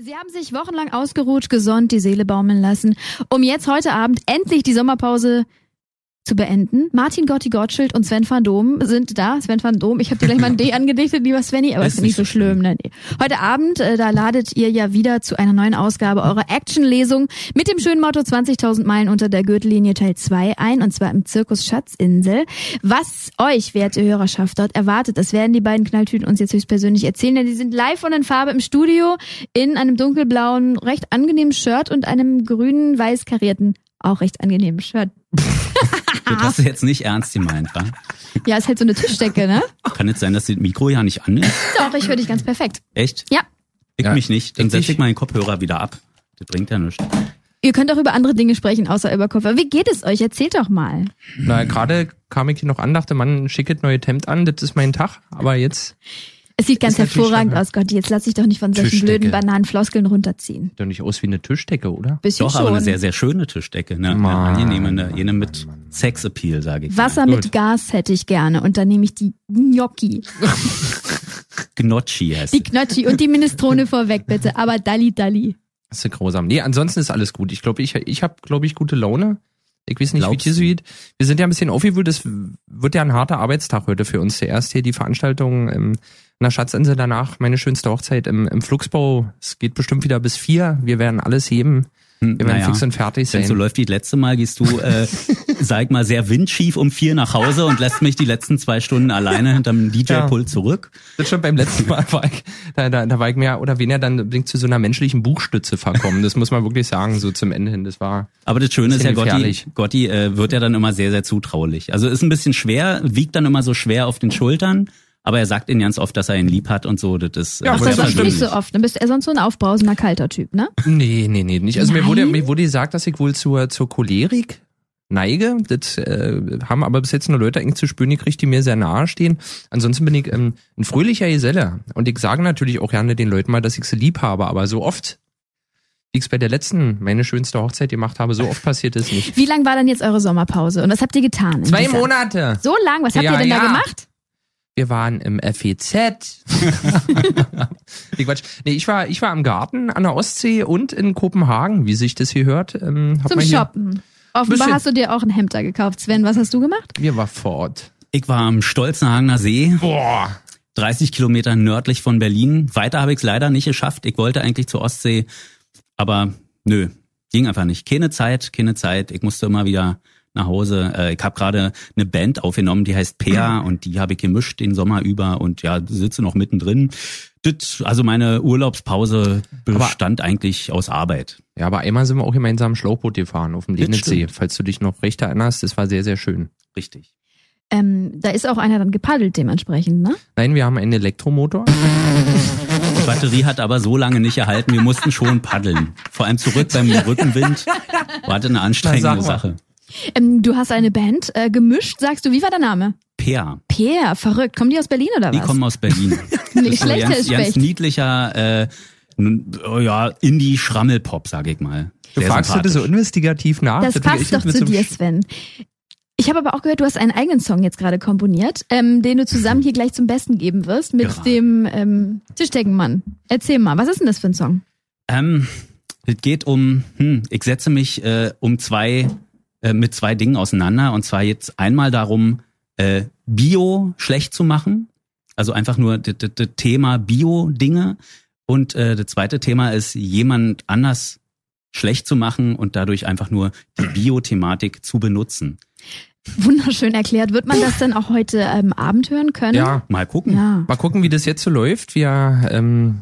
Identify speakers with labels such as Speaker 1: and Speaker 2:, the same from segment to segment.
Speaker 1: Sie haben sich wochenlang ausgeruht, gesund, die Seele baumeln lassen, um jetzt heute Abend endlich die Sommerpause zu beenden. Martin Gotti Gottschild und Sven van Dom sind da. Sven van Dom, ich habe dir gleich mal ein D angedichtet, lieber Svenny, aber ist, ist nicht so schlimm. Ne? Heute Abend, äh, da ladet ihr ja wieder zu einer neuen Ausgabe eurer Action-Lesung mit dem schönen Motto 20.000 Meilen unter der Gürtellinie Teil 2 ein, und zwar im Zirkus Schatzinsel. Was euch, werte Hörerschaft, dort erwartet, das werden die beiden Knalltüten uns jetzt höchstpersönlich erzählen, denn die sind live und in Farbe im Studio in einem dunkelblauen, recht angenehmen Shirt und einem grünen, weiß karierten auch recht angenehmen Shirt.
Speaker 2: das hast du jetzt nicht ernst gemeint, wa?
Speaker 1: Ja, ist halt so eine Tischdecke, ne?
Speaker 2: Kann jetzt sein, dass das Mikro ja nicht an ist?
Speaker 1: Doch, ich höre dich ganz perfekt.
Speaker 2: Echt?
Speaker 1: Ja.
Speaker 2: Ich
Speaker 3: Ja,
Speaker 2: mich nicht. Dann setze ich mal den Kopfhörer wieder ab. Das bringt ja nichts.
Speaker 1: Ihr könnt auch über andere Dinge sprechen, außer über Koffer. Wie geht es euch? Erzählt doch mal.
Speaker 3: Na, gerade kam ich hier noch an, dachte, Mann, schicket neue Hemd an, das ist mein Tag. Aber jetzt
Speaker 1: Es sieht ganz hervorragend aus, Gott. Jetzt lass dich doch nicht von solchen
Speaker 3: Tischdecke.
Speaker 1: blöden Bananenfloskeln runterziehen.
Speaker 3: sieht doch nicht aus wie eine Tischdecke, oder?
Speaker 1: Bisschen
Speaker 2: Doch,
Speaker 1: schon.
Speaker 2: aber eine sehr, sehr schöne Tischdecke. Ne? Eine
Speaker 3: Mann.
Speaker 2: angenehme, eine, jene mit Sexappeal, sage ich.
Speaker 1: Wasser
Speaker 3: Gut.
Speaker 1: mit Gas hätte ich gerne. Und dann nehme ich die Gnocchi,
Speaker 2: Gnocchi heißt
Speaker 1: die. Gnocchi und die Minestrone vorweg, bitte. Aber Dalli Dalli.
Speaker 3: Das ist grausam. Nee, ansonsten ist alles gut. Ich glaube, ich, ich habe, glaube ich, gute Laune. Ich weiß nicht,
Speaker 2: Glaubst
Speaker 3: wie geht. Wir sind ja ein bisschen aufgewühlt. Das wird ja ein harter Arbeitstag heute für uns. Zuerst hier die Veranstaltung im, in der Schatzinsel, danach meine schönste Hochzeit im, im Flugsbau. Es geht bestimmt wieder bis vier. Wir werden alles heben. Wir werden
Speaker 2: naja.
Speaker 3: fix und fertig
Speaker 2: Wenn
Speaker 3: sein.
Speaker 2: so läuft wie das letzte Mal, gehst du, äh, sag mal, sehr windschief um vier nach Hause und lässt mich die letzten zwei Stunden alleine hinterm DJ-Pult zurück.
Speaker 3: Das schon beim letzten Mal war ich, da, da, da war ich mehr oder weniger dann zu so einer menschlichen Buchstütze verkommen. Das muss man wirklich sagen, so zum Ende hin. Das war,
Speaker 2: Aber das Schöne ist ja, Gotti. Gotti äh, wird ja dann immer sehr, sehr zutraulich. Also ist ein bisschen schwer, wiegt dann immer so schwer auf den Schultern, aber er sagt ihnen ganz oft, dass er ihn lieb hat und so. Das ist,
Speaker 3: Ja,
Speaker 2: äh,
Speaker 3: aber
Speaker 1: das
Speaker 3: ja,
Speaker 1: ist
Speaker 2: persönlich.
Speaker 1: nicht so oft. Dann bist du eher sonst so ein aufbrausender, kalter Typ, ne?
Speaker 3: nee, nee, nee, nicht. Also mir wurde, mir wurde gesagt, dass ich wohl zur, zur Cholerik neige. Das äh, haben aber bis jetzt nur Leute eigentlich zu spüren gekriegt, die mir sehr nahe stehen. Ansonsten bin ich ähm, ein fröhlicher Geselle. Und ich sage natürlich auch gerne den Leuten mal, dass ich sie lieb habe, aber so oft, wie ich es bei der letzten, meine schönste Hochzeit gemacht habe, so oft passiert es nicht.
Speaker 1: Wie lang war dann jetzt eure Sommerpause? Und was habt ihr getan?
Speaker 3: Zwei
Speaker 1: dieser-
Speaker 3: Monate!
Speaker 1: So lang? Was habt
Speaker 3: Ja,
Speaker 1: ihr denn da
Speaker 3: ja.
Speaker 1: gemacht?
Speaker 3: Wir waren im FEZ. nee, Quatsch. Nee, ich war, ich war im Garten an der Ostsee und in Kopenhagen, wie sich das hier hört. Ähm,
Speaker 1: Zum Shoppen. Offenbar
Speaker 3: Bisschen.
Speaker 1: hast du dir auch ein Hemd da gekauft. Sven, was hast du gemacht?
Speaker 3: Wir war vor Ort.
Speaker 2: Ich war am Stolzenhagener See,
Speaker 3: Boah.
Speaker 2: 30 Kilometer nördlich von Berlin. Weiter habe ich es leider nicht geschafft. Ich wollte eigentlich zur Ostsee, aber nö, ging einfach nicht. Keine Zeit, keine Zeit. Ich musste immer wieder nach Hause. Äh, Ich habe gerade eine Band aufgenommen, die heißt Pea und die habe ich gemischt den Sommer über und ja, sitze noch mittendrin. Das, also meine Urlaubspause bestand eigentlich aus Arbeit.
Speaker 3: Ja, aber einmal sind wir auch gemeinsam Schlauchboot gefahren auf dem Lenitzsee. Falls du dich noch recht erinnerst, das war sehr, sehr schön.
Speaker 2: Richtig.
Speaker 1: Ähm, da ist auch einer dann gepaddelt dementsprechend, ne?
Speaker 3: Nein, wir haben einen Elektromotor.
Speaker 2: Die Batterie hat aber so lange nicht erhalten, wir mussten schon paddeln. Vor allem zurück beim Rückenwind. War das eine anstrengende. Sache.
Speaker 1: Ähm, du hast eine Band äh, gemischt, sagst du. Wie war der Name?
Speaker 2: Peer.
Speaker 1: Peer, verrückt. Kommen die aus Berlin oder
Speaker 2: Die
Speaker 1: was?
Speaker 2: kommen aus Berlin.
Speaker 1: Nicht
Speaker 2: ist so
Speaker 1: schlechter
Speaker 2: ganz,
Speaker 1: ist
Speaker 2: ganz niedlicher, äh, oh ja, Indie-Schrammelpop, sag ich mal.
Speaker 3: Du
Speaker 2: Sehr
Speaker 3: fragst du das so investigativ nach?
Speaker 1: Das
Speaker 3: will
Speaker 1: passt doch zu dir, Sven. Ich habe aber auch gehört, du hast einen eigenen Song jetzt gerade komponiert, ähm, den du zusammen hier gleich zum Besten geben wirst mit
Speaker 2: Gerade.
Speaker 1: dem ähm, Tischdeckenmann. Erzähl mal, was ist denn das für ein Song?
Speaker 2: Ähm, es geht um, hm, ich setze mich äh, um zwei, äh, mit zwei Dingen auseinander. Und zwar jetzt einmal darum, äh, Bio schlecht zu machen. Also einfach nur das das- das Thema Bio-Dinge. Und äh, das zweite Thema ist, jemand anders schlecht zu machen und dadurch einfach nur die Bio-Thematik zu benutzen.
Speaker 1: Wunderschön erklärt. Wird man das denn auch heute ähm, Abend hören können?
Speaker 3: Ja,
Speaker 2: Mal gucken.
Speaker 1: Ja.
Speaker 3: mal gucken, wie das jetzt so läuft. Wir ähm,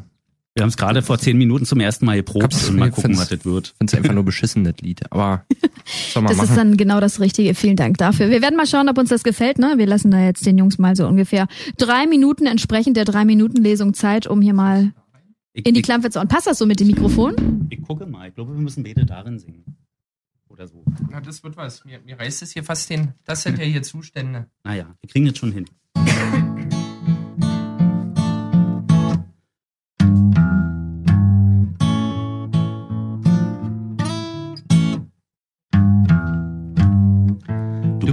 Speaker 2: Wir haben es gerade vor zehn Minuten zum ersten Mal geprobt und mal
Speaker 3: ich
Speaker 2: gucken, was das wird.
Speaker 3: finde es einfach nur beschissen, das Lied. Aber soll man
Speaker 1: Das
Speaker 3: machen.
Speaker 1: ist dann genau das Richtige. Vielen Dank dafür. Wir werden mal schauen, ob uns das gefällt. Ne? Wir lassen da jetzt den Jungs mal so ungefähr drei Minuten entsprechend der drei Minuten Lesung Zeit, um hier mal
Speaker 2: Ich,
Speaker 1: in die
Speaker 2: ich,
Speaker 1: Klampe zu hauen. Passt das so mit dem Mikrofon?
Speaker 2: ich gucke mal. Ich glaube, wir müssen beide darin singen. Oder so.
Speaker 3: Na, das wird was. Mir, mir reißt es hier fast den. Das sind ja hier Zustände.
Speaker 2: Naja, wir kriegen das schon hin.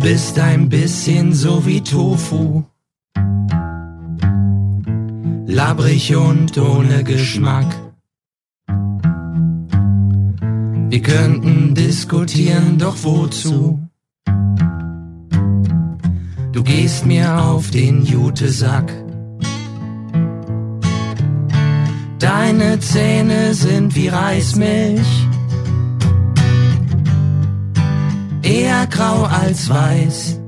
Speaker 3: Bist ein bisschen so wie Tofu. Labrig und ohne Geschmack. Wir könnten diskutieren, doch wozu? Du gehst mir auf den Jutesack. Deine Zähne sind wie Reismilch. Eher grau als weiß.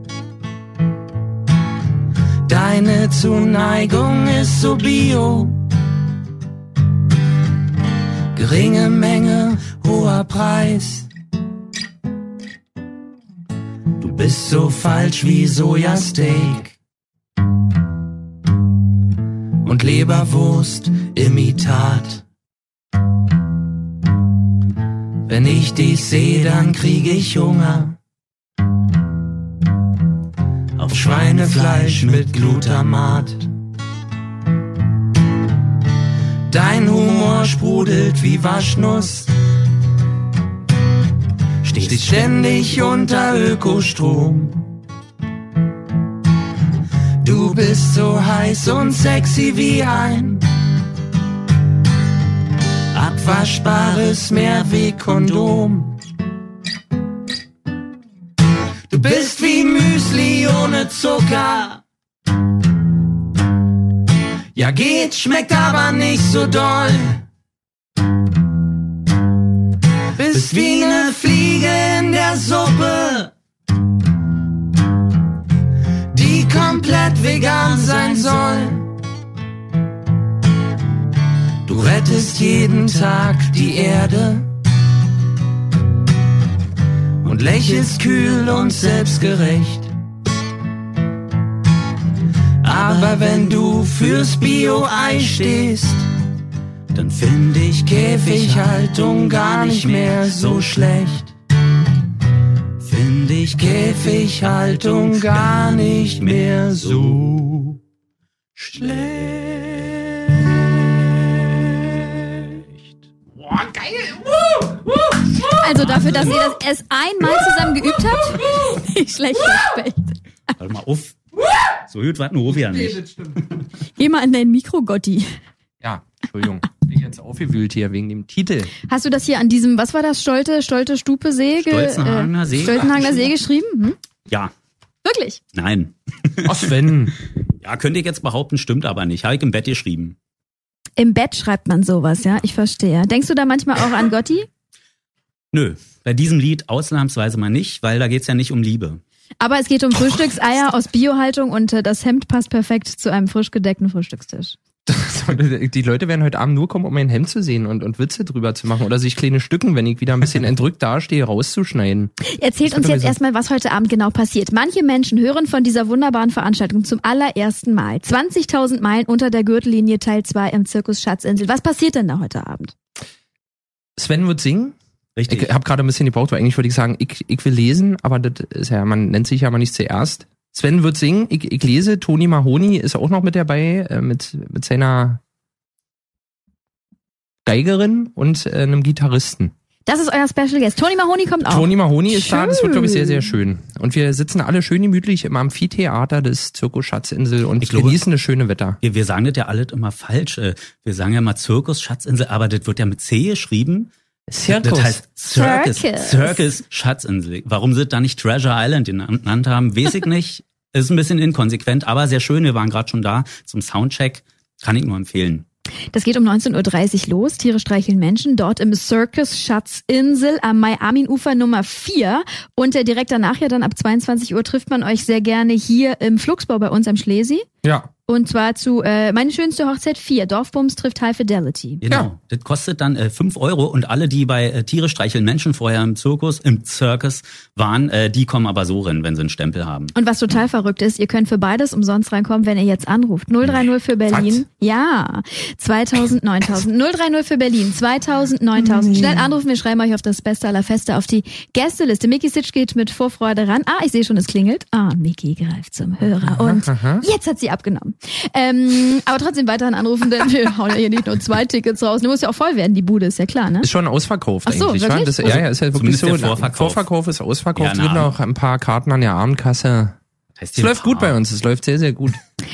Speaker 3: Deine Zuneigung ist so bio. Geringe Menge, hoher Preis. Du bist so falsch wie Sojasteak. Und Leberwurst Imitat. Wenn ich dich sehe, dann krieg ich Hunger. Auf Schweinefleisch mit Glutamat. Dein Humor sprudelt wie Waschnuss. Steht ständig unter Ökostrom. Du bist so heiß und sexy wie ein abwaschbares Mehrwegkondom. Du bist wie Müsli ohne Zucker. Ja geht, schmeckt aber nicht so doll. Bist wie ne Fliege in der Suppe, die komplett vegan sein soll. Du rettest jeden Tag die Erde und lächelst kühl und selbstgerecht. Aber wenn du fürs Bio-Ei stehst, dann finde ich Käfighaltung gar nicht mehr so schlecht. Finde ich Käfighaltung gar nicht mehr so schlecht.
Speaker 1: Also dafür, dass ihr das erst einmal zusammen geübt habt, nicht schlecht Specht.
Speaker 2: Warte mal auf. So gut war nur ja nicht.
Speaker 1: Geh mal in dein Mikro, Gotti.
Speaker 3: Ja, Entschuldigung. Bin ich jetzt aufgewühlt hier wegen dem Titel.
Speaker 1: Hast du das hier an diesem, was war das, Stolte, Stolte Stupe See? ge-
Speaker 2: Stolzenhagener See?
Speaker 1: Stolzenhagener See geschrieben? Hm?
Speaker 2: Ja,
Speaker 1: Wirklich?
Speaker 2: nein.
Speaker 3: Ach Sven.
Speaker 2: Ja, könnte ich jetzt behaupten, stimmt aber nicht. Habe ich im Bett geschrieben.
Speaker 1: Im Bett schreibt man sowas, ja? Ich verstehe. Denkst du da manchmal auch an Gotti?
Speaker 2: Nö, bei diesem Lied ausnahmsweise mal nicht, weil da geht's ja nicht um Liebe.
Speaker 1: Aber es geht um Frühstückseier aus Biohaltung und äh, das Hemd passt perfekt zu einem frisch gedeckten Frühstückstisch.
Speaker 3: Die Leute werden heute Abend nur kommen, um mein Hemd zu sehen und, und Witze drüber zu machen oder sich kleine Stücken, wenn ich wieder ein bisschen entrückt dastehe, rauszuschneiden.
Speaker 1: Erzählt
Speaker 3: Das
Speaker 1: uns jetzt erstmal, was heute Abend genau passiert. Manche Menschen hören von dieser wunderbaren Veranstaltung zum allerersten Mal. 20.000 Meilen unter der Gürtellinie Teil 2 im Zirkus Schatzinsel. Was passiert denn da heute Abend?
Speaker 3: Sven wird singen.
Speaker 2: Richtig.
Speaker 3: Ich habe gerade ein bisschen gebraucht, weil eigentlich wollte ich sagen, ich, ich will lesen, aber das ist ja, man nennt sich ja mal nicht zuerst. Sven wird singen, ich, ich lese, Toni Mahoni ist auch noch mit dabei, äh, mit, mit seiner Geigerin und äh, einem Gitarristen.
Speaker 1: Das ist euer Special Guest. Tony Mahoney kommt auch.
Speaker 3: Toni Mahoni ist da, das wird, glaube ich, sehr,
Speaker 1: Schön.
Speaker 3: sehr schön. Und wir sitzen alle schön gemütlich im Amphitheater des Zirkus Schatzinsel und
Speaker 2: Ich glaube-
Speaker 3: genießen das schöne Wetter.
Speaker 2: Wir, wir sagen das ja alles immer falsch. Äh, Wir sagen ja mal Zirkus, Schatzinsel, aber das wird ja mit C geschrieben.
Speaker 3: Zirkus.
Speaker 2: Das heißt Circus.
Speaker 1: Circus.
Speaker 2: Circus, Schatzinsel. Warum sie da nicht Treasure Island genannt haben, weiß ich nicht. Ist ein bisschen inkonsequent, aber sehr schön. Wir waren gerade schon da zum Soundcheck. Kann ich nur empfehlen.
Speaker 1: Das geht um 19.30 Uhr los. Tiere streicheln Menschen. Dort im Circus Schatzinsel am Mai-Amin-Ufer Nummer 4. Und äh, direkt danach ja dann ab 22 Uhr trifft man euch sehr gerne hier im Flugsbau bei uns am Schlesi.
Speaker 3: Ja.
Speaker 1: Und zwar zu äh, Meine schönste Hochzeit 4. Dorfbums trifft High Fidelity.
Speaker 2: Genau.
Speaker 3: Ja.
Speaker 2: Das kostet dann äh, 5 Euro und alle, die bei äh, Tiere streicheln Menschen vorher im Zirkus, im Circus waren, äh, die kommen aber so rein, wenn sie einen Stempel haben.
Speaker 1: Und was total verrückt ist, ihr könnt für beides umsonst reinkommen, wenn ihr jetzt anruft. 030 für Berlin. Ja. 2000, 9000. 030 für Berlin. 2000, 9000. Schnell anrufen, wir schreiben euch auf das Beste aller Feste auf die Gästeliste. Mickey Sitch geht mit Vorfreude ran. Ah, ich sehe schon, es klingelt. Ah, Mickey greift zum Hörer. Und jetzt hat sie abgenommen. Ähm, aber trotzdem weiterhin anrufen, denn wir hauen ja hier nicht nur zwei Tickets raus. Du musst ja auch voll werden, die Bude ist ja klar, ne?
Speaker 3: Ist schon ausverkauft
Speaker 1: Ach so,
Speaker 3: eigentlich. wa?
Speaker 1: wirklich?
Speaker 3: Das, ja, ja, ist ja wirklich so.
Speaker 2: der Vorverkauf.
Speaker 3: Vorverkauf ist ausverkauft.
Speaker 2: Ja,
Speaker 3: es gibt noch ein paar Karten an der Abendkasse.
Speaker 2: heißt
Speaker 3: Es läuft gut bei uns, es läuft sehr, sehr gut.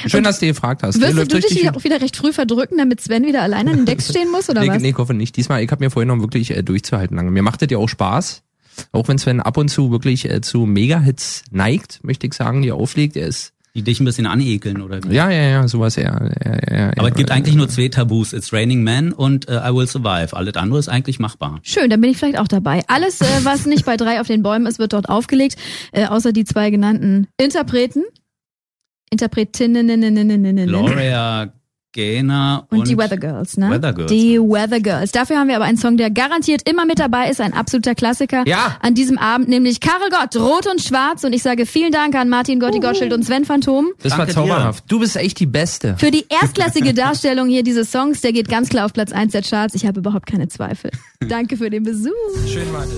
Speaker 3: Schön, dass du gefragt hast.
Speaker 1: Wirst
Speaker 3: läuft
Speaker 1: du dich
Speaker 3: richtig
Speaker 1: auch wieder recht früh verdrücken, damit Sven wieder alleine an den Decks stehen muss, oder
Speaker 3: nee,
Speaker 1: was?
Speaker 3: nee, ich hoffe nicht. Diesmal, ich habe mir vorhin noch wirklich äh, durchzuhalten lange. Mir macht das ja auch Spaß. Auch wenn Sven ab und zu wirklich äh, zu Mega-Hits neigt, möchte ich sagen, die er auflegt. Er ist,
Speaker 2: Die dich ein bisschen anekeln, oder wie?
Speaker 3: ja, ja, ja, sowas, ja. ja, ja
Speaker 2: Aber es gibt eigentlich nur zwei Tabus. It's Raining Men und äh, I Will Survive. Alles andere ist eigentlich machbar.
Speaker 1: Schön, dann bin ich vielleicht auch dabei. Alles, äh, was nicht bei drei auf den Bäumen ist, wird dort aufgelegt, äh, außer die zwei genannten Interpreten. Interpretinnen.
Speaker 2: Gloria Gaynor
Speaker 1: Und,
Speaker 2: und,
Speaker 1: die Weather Girls, ne?
Speaker 2: Weather Girls.
Speaker 1: Die Weather Girls. Dafür haben wir aber einen Song, der garantiert immer mit dabei ist, ein absoluter Klassiker.
Speaker 3: Ja.
Speaker 1: An diesem Abend, nämlich Karel Gott, Rot und Schwarz. Und ich sage vielen Dank an Martin Gotti Gottschild und Sven Phantom.
Speaker 3: Das war
Speaker 2: Danke
Speaker 3: zauberhaft. Du bist echt die Beste.
Speaker 1: Für die erstklassige Darstellung hier dieses Songs, der geht ganz klar auf Platz 1 der Charts. Ich habe überhaupt keine Zweifel. Danke für den Besuch.
Speaker 3: Schön war das.